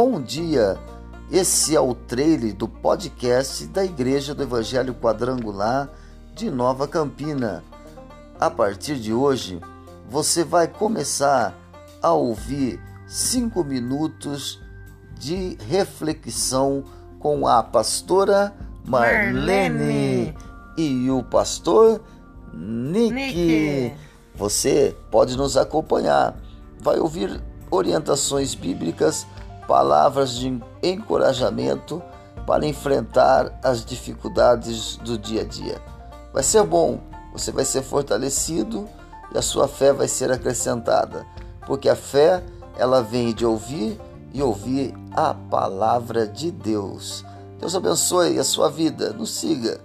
Bom dia! Esse é o trailer do podcast da Igreja do Evangelho Quadrangular de Nova Campina. A partir de hoje, você vai começar a ouvir cinco minutos de reflexão com a pastora Marlene, Marlene. e o pastor Nick. Nick. Você pode nos acompanhar, vai ouvir orientações bíblicas, palavras de encorajamento para enfrentar as dificuldades do dia a dia. Vai ser bom, você vai ser fortalecido e a sua fé vai ser acrescentada, porque a fé ela vem de ouvir e ouvir a palavra de Deus. Deus abençoe a sua vida, nos siga.